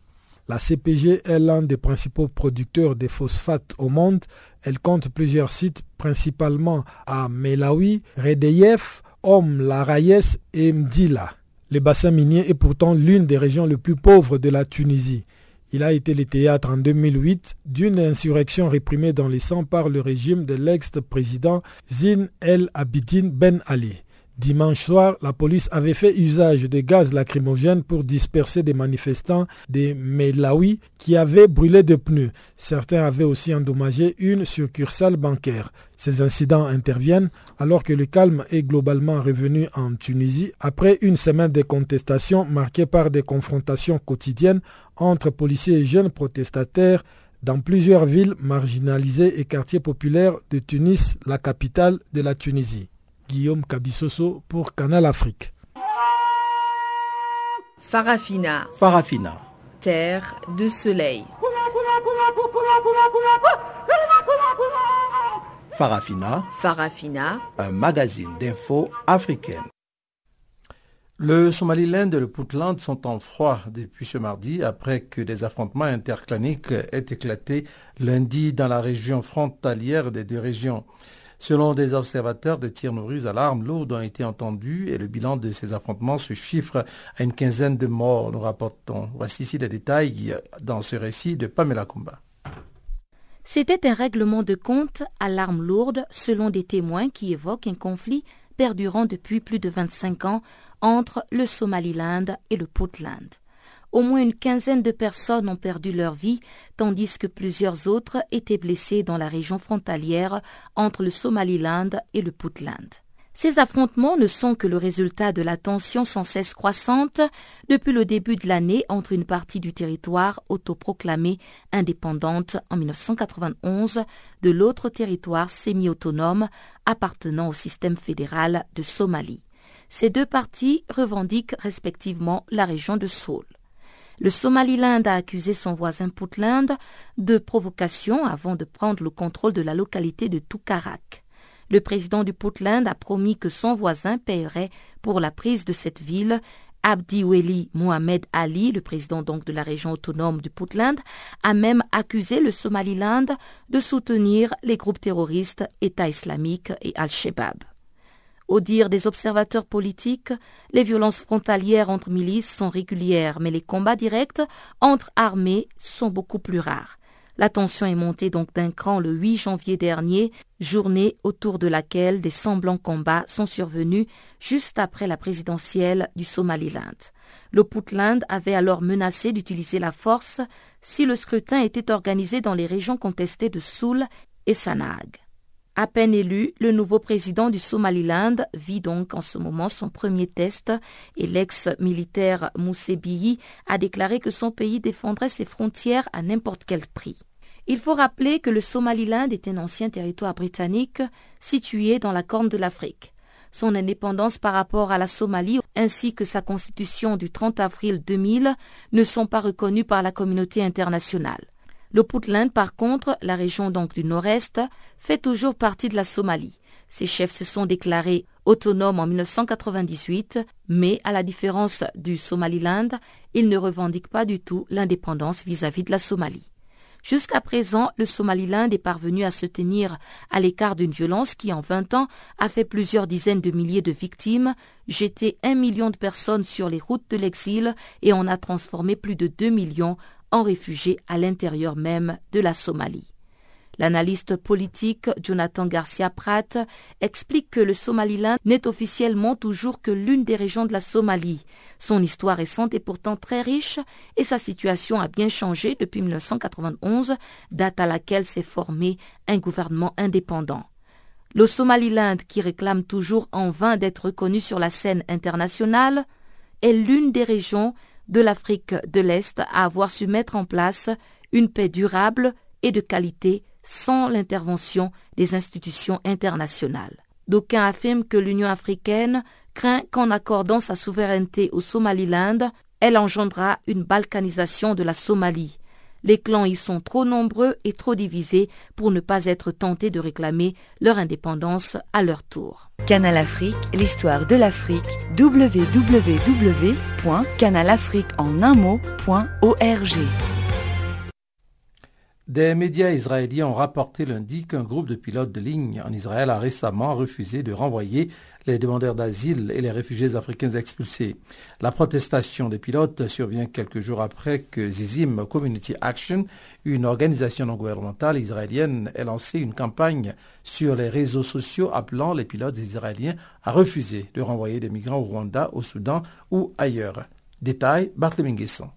La CPG est l'un des principaux producteurs de phosphates au monde elle compte plusieurs sites, principalement à Melawi, Redeyef, Om, Larayes et Mdila. Le bassin minier est pourtant l'une des régions les plus pauvres de la Tunisie. Il a été le théâtre en 2008 d'une insurrection réprimée dans les sangs par le régime de l'ex-président Zine El Abidine Ben Ali. Dimanche soir, la police avait fait usage de gaz lacrymogène pour disperser des manifestants des Melawi qui avaient brûlé de pneus. Certains avaient aussi endommagé une succursale bancaire. Ces incidents interviennent alors que le calme est globalement revenu en Tunisie après une semaine de contestation marquée par des confrontations quotidiennes entre policiers et jeunes protestataires dans plusieurs villes marginalisées et quartiers populaires de Tunis, la capitale de la Tunisie. Guillaume Kabissoso pour Canal Afrique. Farafina. Farafina. Terre de soleil. Farafina. Farafina. Un magazine d'infos africaine. Le Somaliland et le Puntland sont en froid depuis ce mardi après que des affrontements interclaniques aient éclaté lundi dans la région frontalière des deux régions. Selon des observateurs, de tirs nourris à l'arme lourde ont été entendus et le bilan de ces affrontements se chiffre à une quinzaine de morts, nous rapportons. Voici ici les détails dans ce récit de Pamela Kumba. C'était un règlement de compte à l'arme lourde selon des témoins qui évoquent un conflit perdurant depuis plus de 25 ans entre le Somaliland et le Puntland. Au moins une quinzaine de personnes ont perdu leur vie, tandis que plusieurs autres étaient blessées dans la région frontalière entre le Somaliland et le Puntland. Ces affrontements ne sont que le résultat de la tension sans cesse croissante depuis le début de l'année entre une partie du territoire autoproclamé indépendante en 1991 de l'autre territoire semi-autonome appartenant au système fédéral de Somalie. Ces deux parties revendiquent respectivement la région de Saul. Le Somaliland a accusé son voisin Puntland de provocation avant de prendre le contrôle de la localité de Tukarak. Le président du Puntland a promis que son voisin paierait pour la prise de cette ville. Abdiweli Mohamed Ali, le président donc de la région autonome du Puntland, a même accusé le Somaliland de soutenir les groupes terroristes État islamique et Al-Shabaab. Au dire des observateurs politiques, les violences frontalières entre milices sont régulières, mais les combats directs entre armées sont beaucoup plus rares. La tension est montée donc d'un cran le 8 janvier dernier, journée autour de laquelle des semblants combats sont survenus juste après la présidentielle du Somaliland. Le Puntland avait alors menacé d'utiliser la force si le scrutin était organisé dans les régions contestées de Soul et Sanag. À peine élu, le nouveau président du Somaliland vit donc en ce moment son premier test et l'ex-militaire Moussebihi a déclaré que son pays défendrait ses frontières à n'importe quel prix. Il faut rappeler que le Somaliland est un ancien territoire britannique situé dans la Corne de l'Afrique. Son indépendance par rapport à la Somalie ainsi que sa constitution du 30 avril 2000 ne sont pas reconnues par la communauté internationale. Le Puntland, par contre, la région donc du nord-est, fait toujours partie de la Somalie. Ses chefs se sont déclarés autonomes en 1998, mais à la différence du Somaliland, ils ne revendiquent pas du tout l'indépendance vis-à-vis de la Somalie. Jusqu'à présent, le Somaliland est parvenu à se tenir à l'écart d'une violence qui, en 20 ans, a fait plusieurs dizaines de milliers de victimes, jeté un million de personnes sur les routes de l'exil et en a transformé plus de 2 millions en réfugiés à l'intérieur même de la Somalie. L'analyste politique Jonathan Garcia Pratt explique que le Somaliland n'est officiellement toujours que l'une des régions de la Somalie. Son histoire récente est pourtant très riche et sa situation a bien changé depuis 1991, date à laquelle s'est formé un gouvernement indépendant. Le Somaliland, qui réclame toujours en vain d'être reconnu sur la scène internationale, est l'une des régions de l'Afrique de l'Est à avoir su mettre en place une paix durable et de qualité sans l'intervention des institutions internationales. D'aucuns affirment que l'Union africaine craint qu'en accordant sa souveraineté au Somaliland, elle engendra une balkanisation de la Somalie. Les clans y sont trop nombreux et trop divisés pour ne pas être tentés de réclamer leur indépendance à leur tour. Canal Afrique, l'histoire de l'Afrique, www.canalafrique.org. Des médias israéliens ont rapporté lundi qu'un groupe de pilotes de ligne en Israël a récemment refusé de renvoyer les demandeurs d'asile et les réfugiés africains expulsés. La protestation des pilotes survient quelques jours après que Zizim Community Action, une organisation non gouvernementale israélienne, ait lancé une campagne sur les réseaux sociaux appelant les pilotes israéliens à refuser de renvoyer des migrants au Rwanda, au Soudan ou ailleurs. Détail, Barthélémy Guesson.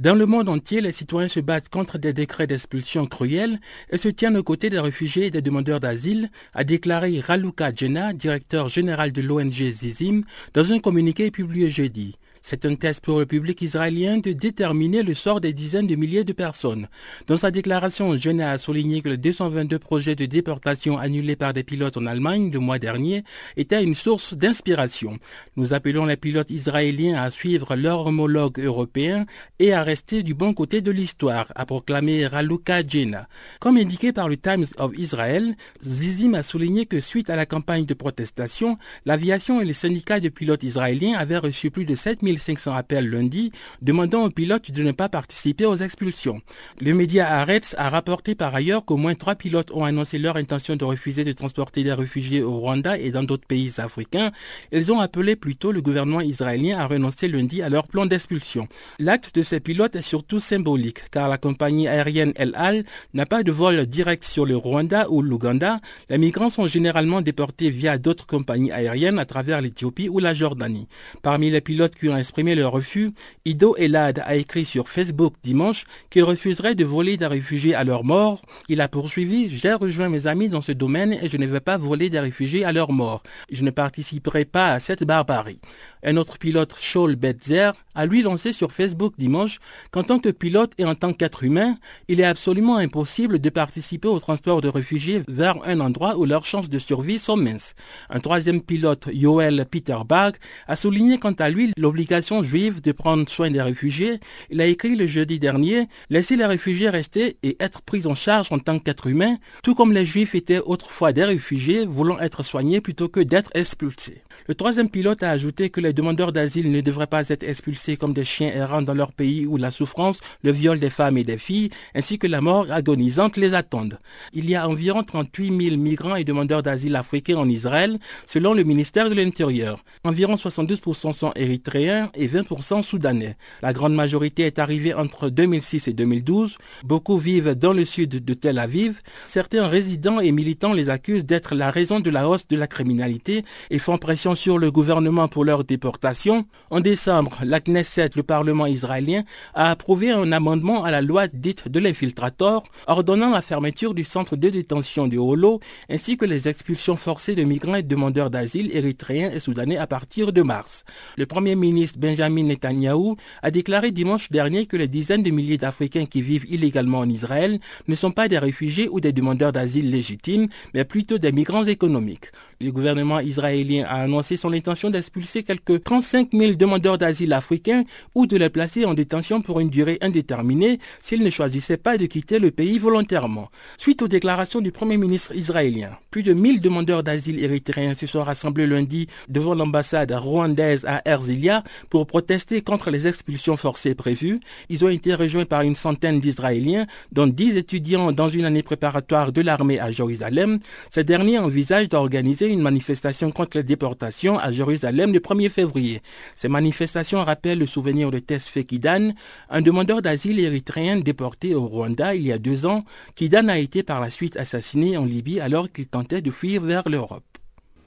Dans le monde entier, les citoyens se battent contre des décrets d'expulsion cruels et se tiennent aux côtés des réfugiés et des demandeurs d'asile, a déclaré Raluka Djena, directeur général de l'ONG Zizim, dans un communiqué publié jeudi. C'est un test pour le public israélien de déterminer le sort des dizaines de milliers de personnes. Dans sa déclaration, Jenna a souligné que le 222 projets de déportation annulés par des pilotes en Allemagne le mois dernier étaient une source d'inspiration. Nous appelons les pilotes israéliens à suivre leur homologue européen et à rester du bon côté de l'histoire, a proclamé Raluka Jenna. Comme indiqué par le Times of Israel, Zizim a souligné que suite à la campagne de protestation, l'aviation et les syndicats de pilotes israéliens avaient reçu plus de 7000 1500 appels lundi demandant aux pilotes de ne pas participer aux expulsions. Le média Arets a rapporté par ailleurs qu'au moins trois pilotes ont annoncé leur intention de refuser de transporter des réfugiés au Rwanda et dans d'autres pays africains. Ils ont appelé plutôt le gouvernement israélien à renoncer lundi à leur plan d'expulsion. L'acte de ces pilotes est surtout symbolique car la compagnie aérienne El Al n'a pas de vol direct sur le Rwanda ou l'Ouganda. Les migrants sont généralement déportés via d'autres compagnies aériennes à travers l'Éthiopie ou la Jordanie. Parmi les pilotes qui ont exprimé leur refus, Ido Elad a écrit sur Facebook dimanche qu'il refuserait de voler des réfugiés à leur mort. Il a poursuivi J'ai rejoint mes amis dans ce domaine et je ne vais pas voler des réfugiés à leur mort. Je ne participerai pas à cette barbarie. Un autre pilote, Shaul Betzer, a lui lancé sur Facebook dimanche qu'en tant que pilote et en tant qu'être humain, il est absolument impossible de participer au transport de réfugiés vers un endroit où leurs chances de survie sont minces. Un troisième pilote, Yoel Peterbach, a souligné quant à lui l'obligation juive de prendre soin des réfugiés. Il a écrit le jeudi dernier Laisser les réfugiés rester et être pris en charge en tant qu'être humain, tout comme les juifs étaient autrefois des réfugiés voulant être soignés plutôt que d'être expulsés. Le troisième pilote a ajouté que les demandeurs d'asile ne devraient pas être expulsés comme des chiens errants dans leur pays où la souffrance, le viol des femmes et des filles, ainsi que la mort agonisante les attendent. Il y a environ 38 000 migrants et demandeurs d'asile africains en Israël, selon le ministère de l'Intérieur. Environ 72% sont érythréens et 20% soudanais. La grande majorité est arrivée entre 2006 et 2012. Beaucoup vivent dans le sud de Tel Aviv. Certains résidents et militants les accusent d'être la raison de la hausse de la criminalité et font pression sur le gouvernement pour leur déportation. En décembre, la Knesset, le Parlement israélien, a approuvé un amendement à la loi dite de l'infiltrator, ordonnant la fermeture du centre de détention de Holo, ainsi que les expulsions forcées de migrants et demandeurs d'asile érythréens et soudanais à partir de mars. Le Premier ministre Benjamin Netanyahu a déclaré dimanche dernier que les dizaines de milliers d'Africains qui vivent illégalement en Israël ne sont pas des réfugiés ou des demandeurs d'asile légitimes, mais plutôt des migrants économiques. Le gouvernement israélien a annoncé son intention d'expulser quelques 35 000 demandeurs d'asile africains ou de les placer en détention pour une durée indéterminée s'ils ne choisissaient pas de quitter le pays volontairement. Suite aux déclarations du Premier ministre israélien, plus de 1000 demandeurs d'asile érythréens se sont rassemblés lundi devant l'ambassade rwandaise à Erzilia pour protester contre les expulsions forcées prévues. Ils ont été rejoints par une centaine d'Israéliens, dont 10 étudiants dans une année préparatoire de l'armée à Jérusalem. Ces derniers envisagent d'organiser une manifestation contre les déportations à Jérusalem le 1er février. Ces manifestations rappellent le souvenir de Tesfe Kidan, un demandeur d'asile érythréen déporté au Rwanda il y a deux ans. Kidan a été par la suite assassiné en Libye alors qu'il tentait de fuir vers l'Europe.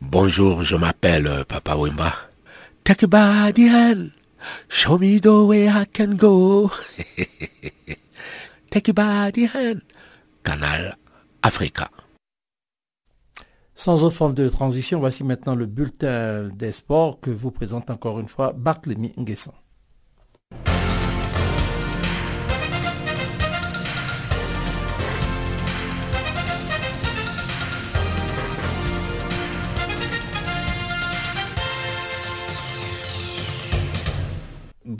Bonjour, je m'appelle euh, Papa Wimba. Take a body hand. Show me the way I can go. Take a body hand. Canal Africa. Sans autre forme de transition, voici maintenant le bulletin des sports que vous présente encore une fois Barthélemy Nguesson.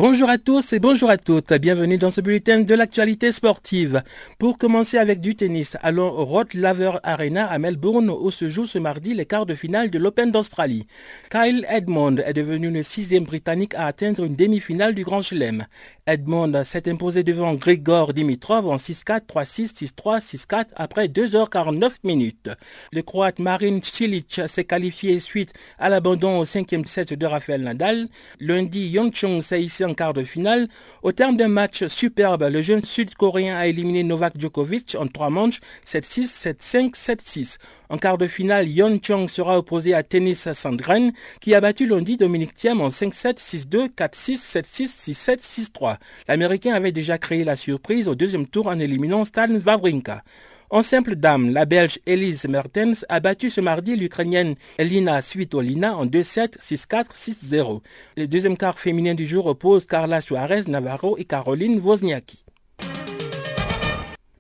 Bonjour à tous et bonjour à toutes. Bienvenue dans ce bulletin de l'actualité sportive. Pour commencer avec du tennis, allons au Rod Laver Arena à Melbourne où se joue ce mardi les quarts de finale de l'Open d'Australie. Kyle Edmond est devenu le sixième Britannique à atteindre une demi-finale du Grand Chelem. Edmond s'est imposé devant Grigor Dimitrov en 6-4, 3-6, 6-3, 6-4 après 2h49 minutes. Le Croate Marin Cilic s'est qualifié suite à l'abandon au cinquième set de Rafael Nadal. Lundi, Yongchong s'est hissé en quart de finale. Au terme d'un match superbe, le jeune sud-coréen a éliminé Novak Djokovic en trois manches 7-6, 7-5, 7-6. En quart de finale, Yon Chong sera opposé à Tennis Sandgren qui a battu lundi Dominique Thiem en 5-7, 6-2, 4-6, 7-6, 6-7, 6-3. L'Américain avait déjà créé la surprise au deuxième tour en éliminant Stan Wawrinka. En simple dame, la Belge Elise Mertens a battu ce mardi l'Ukrainienne Elina Svitolina en 2-7, 6-4, 6-0. Le deuxième quart féminin du jour oppose Carla Suarez Navarro et Caroline Wozniacki.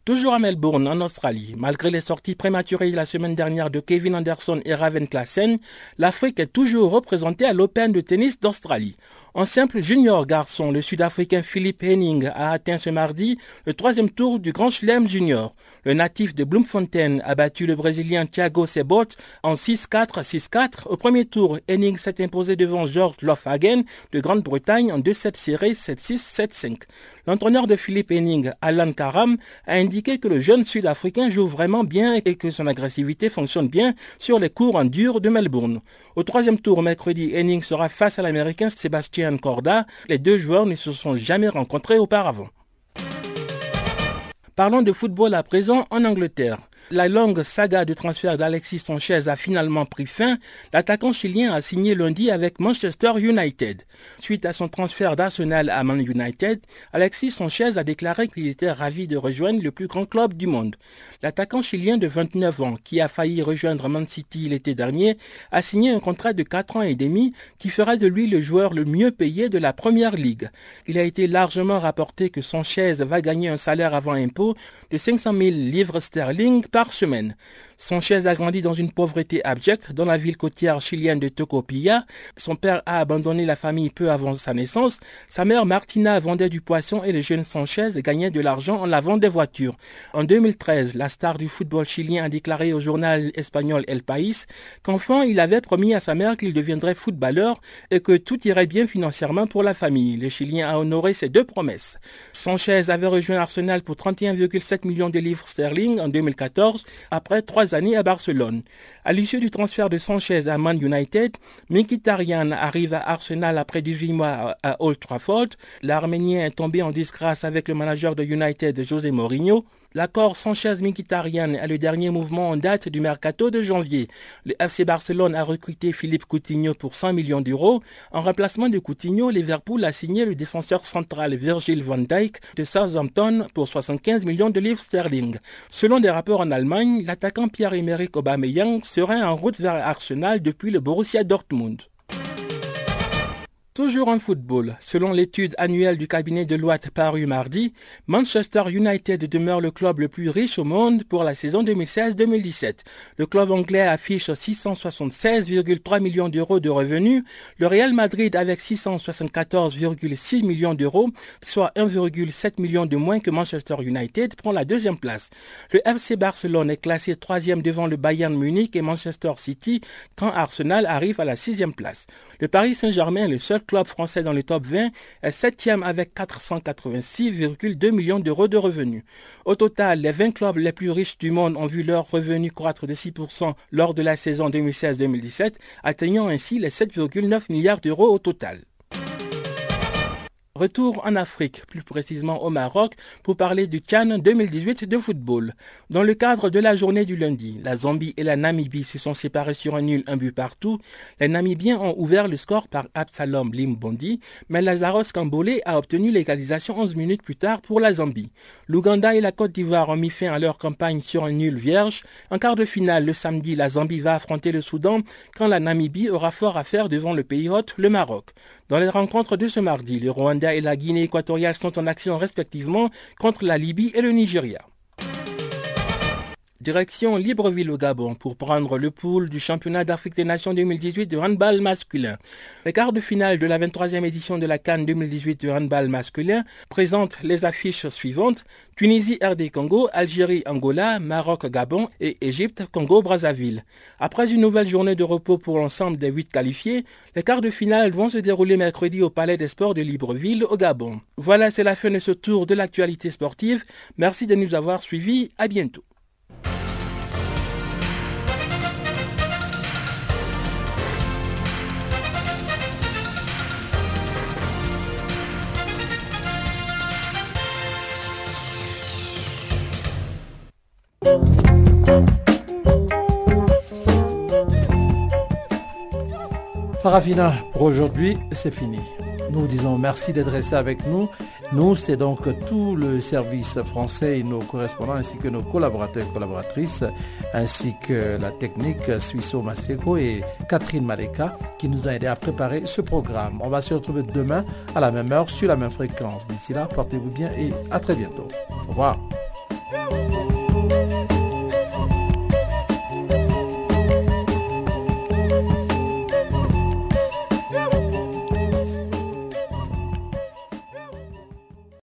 Toujours à Melbourne, en Australie, malgré les sorties prématurées la semaine dernière de Kevin Anderson et Raven Klassen, l'Afrique est toujours représentée à l'Open de tennis d'Australie. En simple junior garçon, le Sud-Africain Philippe Henning a atteint ce mardi le troisième tour du Grand Chelem Junior. Le natif de Bloemfontein a battu le Brésilien Thiago Sebot en 6-4, 6-4. Au premier tour, Henning s'est imposé devant George Lofhagen de Grande-Bretagne en 2-7 serrés, 7-6, 7-5. L'entraîneur de Philippe Henning, Alan Karam, a indiqué que le jeune Sud-Africain joue vraiment bien et que son agressivité fonctionne bien sur les cours en dur de Melbourne. Au troisième tour, mercredi, Henning sera face à l'Américain Sébastien Corda. Les deux joueurs ne se sont jamais rencontrés auparavant. Parlons de football à présent en Angleterre. La longue saga de transfert d'Alexis Sanchez a finalement pris fin. L'attaquant chilien a signé lundi avec Manchester United. Suite à son transfert d'Arsenal à Man United, Alexis Sanchez a déclaré qu'il était ravi de rejoindre le plus grand club du monde. L'attaquant chilien de 29 ans, qui a failli rejoindre Man City l'été dernier, a signé un contrat de 4 ans et demi qui fera de lui le joueur le mieux payé de la Première Ligue. Il a été largement rapporté que Sanchez va gagner un salaire avant impôt de 500 000 livres sterling par semaine. Sanchez a grandi dans une pauvreté abjecte dans la ville côtière chilienne de Tocopilla. Son père a abandonné la famille peu avant sa naissance. Sa mère Martina vendait du poisson et le jeune Sanchez gagnait de l'argent en lavant des voitures. En 2013, la star du football chilien a déclaré au journal espagnol El País qu'enfant, il avait promis à sa mère qu'il deviendrait footballeur et que tout irait bien financièrement pour la famille. Le Chilien a honoré ses deux promesses. Sanchez avait rejoint Arsenal pour 31,7 millions de livres sterling en 2014 après trois à Barcelone. À l'issue du transfert de Sanchez à Man United, Mkhitaryan arrive à Arsenal après 18 mois à Old Trafford. L'Arménien est tombé en disgrâce avec le manager de United, José Mourinho. L'accord Sanchez-Mkhitaryan est le dernier mouvement en date du mercato de janvier. Le FC Barcelone a recruté Philippe Coutinho pour 100 millions d'euros. En remplacement de Coutinho, Liverpool a signé le défenseur central Virgil van Dijk de Southampton pour 75 millions de livres sterling. Selon des rapports en Allemagne, l'attaquant Pierre-Emerick Aubameyang serait en route vers Arsenal depuis le Borussia Dortmund. Toujours en football, selon l'étude annuelle du cabinet de Loite paru mardi, Manchester United demeure le club le plus riche au monde pour la saison 2016-2017. Le club anglais affiche 676,3 millions d'euros de revenus, le Real Madrid avec 674,6 millions d'euros, soit 1,7 million de moins que Manchester United, prend la deuxième place. Le FC Barcelone est classé troisième devant le Bayern Munich et Manchester City, quand Arsenal arrive à la sixième place. Le Paris Saint-Germain, le seul club français dans le top 20, est septième avec 486,2 millions d'euros de revenus. Au total, les 20 clubs les plus riches du monde ont vu leurs revenus croître de 6% lors de la saison 2016-2017, atteignant ainsi les 7,9 milliards d'euros au total. Retour en Afrique, plus précisément au Maroc, pour parler du Cannes 2018 de football. Dans le cadre de la journée du lundi, la Zambie et la Namibie se sont séparés sur un nul, un but partout. Les Namibiens ont ouvert le score par Absalom Limbondi, mais Lazarus Kambole a obtenu l'égalisation 11 minutes plus tard pour la Zambie. L'Ouganda et la Côte d'Ivoire ont mis fin à leur campagne sur un nul vierge. En quart de finale, le samedi, la Zambie va affronter le Soudan, quand la Namibie aura fort à faire devant le pays hôte, le Maroc. Dans les rencontres de ce mardi, le Rwanda et la Guinée équatoriale sont en action respectivement contre la Libye et le Nigeria. Direction Libreville au Gabon pour prendre le pool du championnat d'Afrique des Nations 2018 de handball masculin. Les quarts de finale de la 23e édition de la Cannes 2018 de handball masculin présentent les affiches suivantes. Tunisie, RD Congo, Algérie, Angola, Maroc, Gabon et Égypte, Congo, Brazzaville. Après une nouvelle journée de repos pour l'ensemble des huit qualifiés, les quarts de finale vont se dérouler mercredi au Palais des Sports de Libreville au Gabon. Voilà, c'est la fin de ce tour de l'actualité sportive. Merci de nous avoir suivis. À bientôt. Farafina, pour aujourd'hui, c'est fini. Nous disons merci d'être resté avec nous. Nous, c'est donc tout le service français et nos correspondants ainsi que nos collaborateurs et collaboratrices, ainsi que la technique Suisso Maseko et Catherine Maleka qui nous ont aidé à préparer ce programme. On va se retrouver demain à la même heure sur la même fréquence. D'ici là, portez-vous bien et à très bientôt. Au revoir.